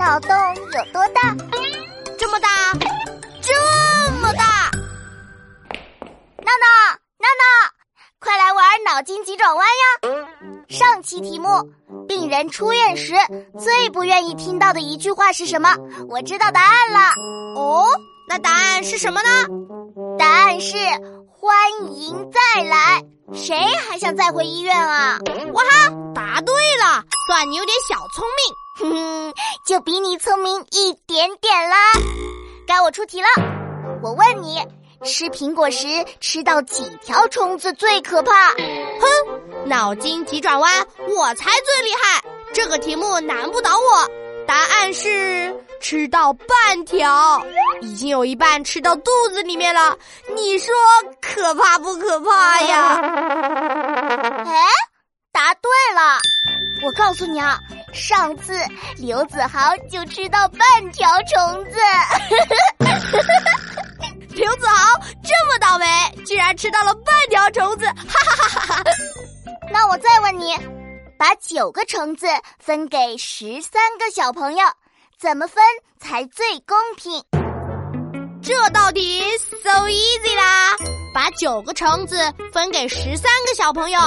脑洞有多大？这么大，这么大！闹闹，闹闹，快来玩脑筋急转弯呀！上期题目：病人出院时最不愿意听到的一句话是什么？我知道答案了。哦，那答案是什么呢？答案是欢迎再来。谁还想再回医院啊？哇哈，算你有点小聪明。哼哼，就比你聪明一点点啦。该我出题了，我问你，吃苹果时吃到几条虫子最可怕？哼，脑筋急转弯，我才最厉害。这个题目难不倒我。答案是吃到半条，已经有一半吃到肚子里面了。你说可怕不可怕呀？我告诉你啊，上次刘子豪就吃到半条虫子。刘子豪这么倒霉，居然吃到了半条虫子！哈哈哈哈！那我再问你。把九个橙子分给十三个小朋友，怎么分才最公平？这道题 so easy 啦！把九个橙子分给十三个小朋友，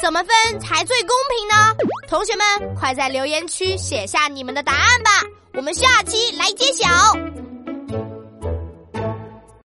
怎么分才最公平呢？同学们，快在留言区写下你们的答案吧！我们下期来揭晓。